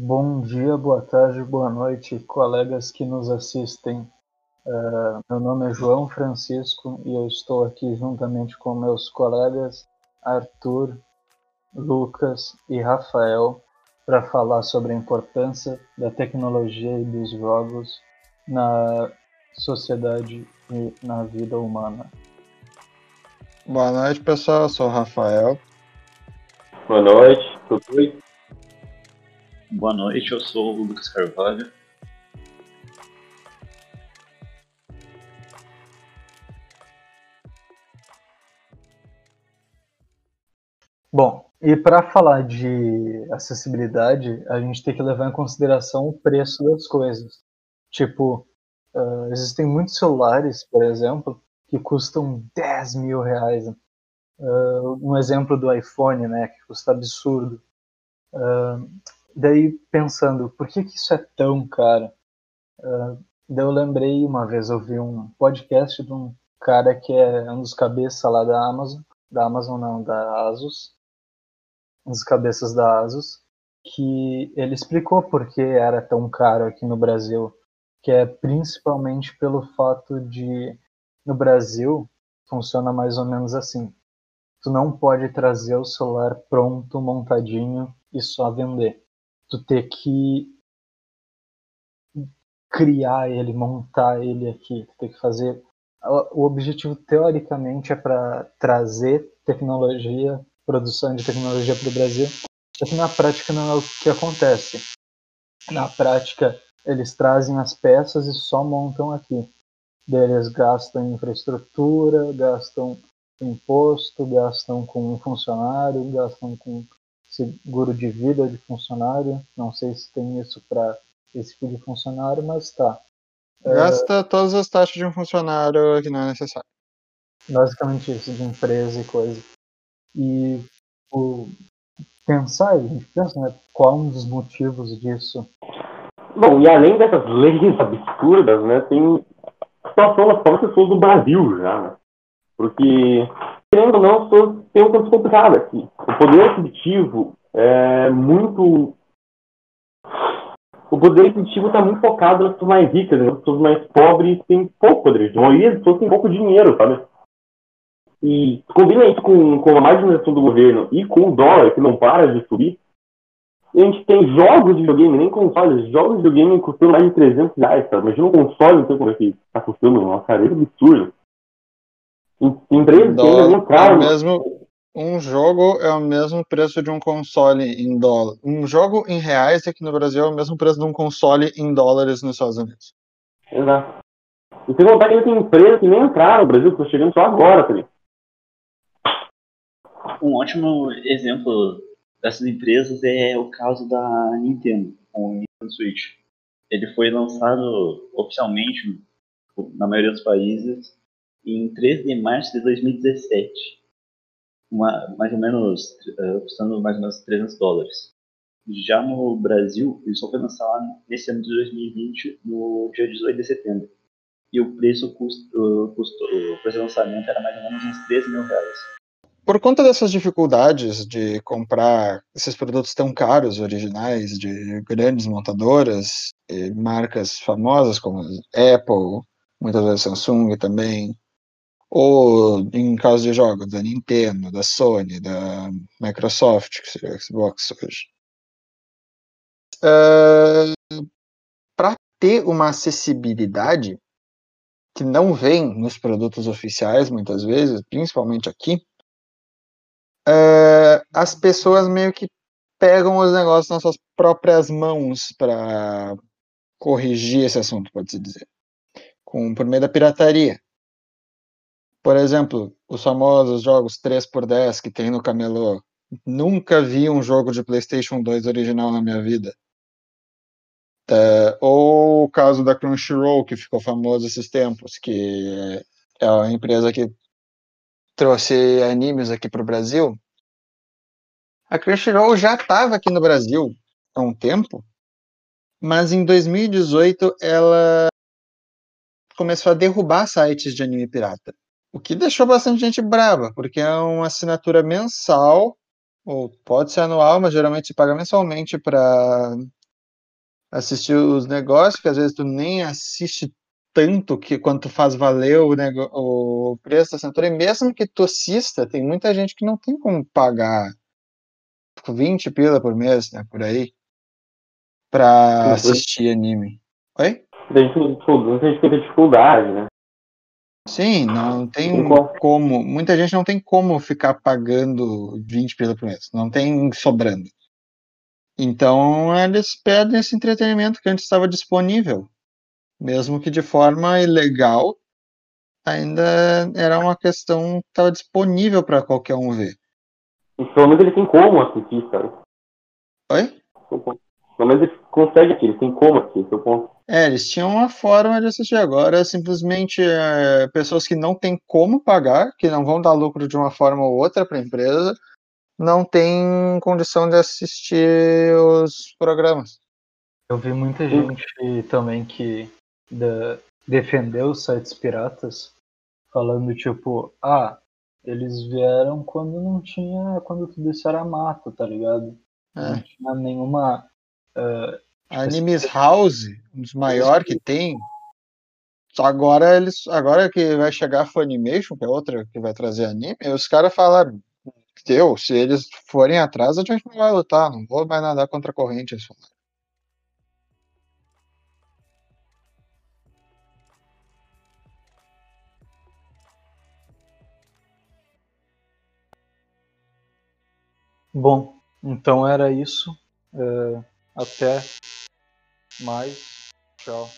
Bom dia, boa tarde, boa noite, colegas que nos assistem. Uh, meu nome é João Francisco e eu estou aqui juntamente com meus colegas Arthur, Lucas e Rafael para falar sobre a importância da tecnologia e dos jogos na sociedade e na vida humana. Boa noite, pessoal. Eu sou o Rafael. Boa noite, tudo bem? Boa noite, eu sou o Lucas Carvalho. Bom, e para falar de acessibilidade, a gente tem que levar em consideração o preço das coisas. Tipo, uh, existem muitos celulares, por exemplo, que custam 10 mil reais. Uh, um exemplo do iPhone, né, que custa absurdo. Uh, daí pensando, por que, que isso é tão caro? Uh, daí eu lembrei uma vez, eu vi um podcast de um cara que é um dos cabeças lá da Amazon, da Amazon não, da Asus, um dos cabeças da Asus, que ele explicou por que era tão caro aqui no Brasil, que é principalmente pelo fato de no Brasil funciona mais ou menos assim. Tu não pode trazer o celular pronto, montadinho e só vender. Tu ter que criar ele, montar ele aqui, tu tem que fazer. O objetivo teoricamente é para trazer tecnologia, produção de tecnologia para o Brasil, só que na prática não é o que acontece. Na prática, eles trazem as peças e só montam aqui deles gastam em infraestrutura, gastam imposto, gastam com funcionário, gastam com seguro de vida de funcionário. Não sei se tem isso para esse tipo de funcionário, mas tá. É, Gasta é... todas as taxas de um funcionário que não é necessário. Basicamente isso, de empresa e coisa. E o pensar, a gente pensa, né, qual um dos motivos disso. Bom, e além dessas leis absurdas, né, tem situação das próprias pessoas do Brasil já, né? Porque, querendo ou não, as pessoas um tanto complicado aqui. O poder aquisitivo é muito. O poder aquisitivo está muito focado nas pessoas mais ricas, nas pessoas mais pobres têm pouco poder. A maioria das pessoas tem pouco dinheiro, sabe? E combina isso com, com a marginalização do governo e com o dólar, que não para de subir, a gente tem jogos de videogame, nem consoles, jogos de videogame custando mais de 300 reais, cara. Imagina um console, então, como é que tá custando, uma careira absurda. Empresas que ainda não caro. É mesmo, um jogo é o mesmo preço de um console em dólar. Um jogo em reais aqui no Brasil é o mesmo preço de um console em dólares nos Estados Unidos. Exato. E sem contar que ainda tem empresas que nem entraram no Brasil, que estão chegando só agora, tá Um ótimo exemplo dessas empresas é o caso da Nintendo, com o Nintendo Switch. Ele foi lançado oficialmente na maioria dos países em 3 de março de 2017, uma, mais ou menos uh, custando mais ou menos 300 dólares. Já no Brasil, ele só foi lançado nesse ano de 2020, no dia 18 de setembro. E o preço, custo, custo, o preço de lançamento era mais ou menos uns 13 mil reais. Por conta dessas dificuldades de comprar esses produtos tão caros, originais, de grandes montadoras, marcas famosas como Apple, muitas vezes Samsung também, ou em caso de jogos, da Nintendo, da Sony, da Microsoft, que seria o Xbox hoje. Uh, ah, Para ter uma acessibilidade que não vem nos produtos oficiais, muitas vezes, principalmente aqui, uh, as pessoas meio que pegam os negócios nas suas próprias mãos para corrigir esse assunto, pode-se dizer, com, por meio da pirataria. Por exemplo, os famosos jogos 3x10 que tem no Camelô. Nunca vi um jogo de PlayStation 2 original na minha vida. Uh, ou o caso da Crunchyroll, que ficou famoso esses tempos, que é a empresa que trouxe animes aqui para o Brasil, a Crunchyroll já estava aqui no Brasil há um tempo, mas em 2018 ela começou a derrubar sites de anime pirata. O que deixou bastante gente brava, porque é uma assinatura mensal, ou pode ser anual, mas geralmente se paga mensalmente para assistir os negócios, que às vezes tu nem assiste tanto que quanto faz valer o, nego- o preço da assinatura, e mesmo que tu assista, tem muita gente que não tem como pagar 20 pila por mês, né, por aí, pra assistir anime. Oi? Tem dificuldade, né? Sim, não tem como. como. Muita gente não tem como ficar pagando 20 pila por mês. Não tem sobrando. Então eles pedem esse entretenimento que antes estava disponível. Mesmo que de forma ilegal, ainda era uma questão que estava disponível para qualquer um ver. E pelo menos ele tem como assistir, sabe? Oi? Pelo menos ele consegue aqui, ele tem como aqui, esse é o ponto. É, eles tinham uma forma de assistir. Agora, simplesmente, é, pessoas que não têm como pagar, que não vão dar lucro de uma forma ou outra para a empresa, não têm condição de assistir os programas. Eu vi muita gente também que da- defendeu os sites piratas, falando tipo, ah, eles vieram quando não tinha, quando tudo isso era mato, tá ligado? Não É. tinha nenhuma. eh, A Animes House, um dos maiores que tem, agora eles, agora que vai chegar a Funimation, que é outra que vai trazer anime, os caras falaram, deu, se eles forem atrás, a gente não vai lutar, não vou mais nadar contra a corrente, eles falaram. Bom, então era isso. Eh, até mais. Tchau.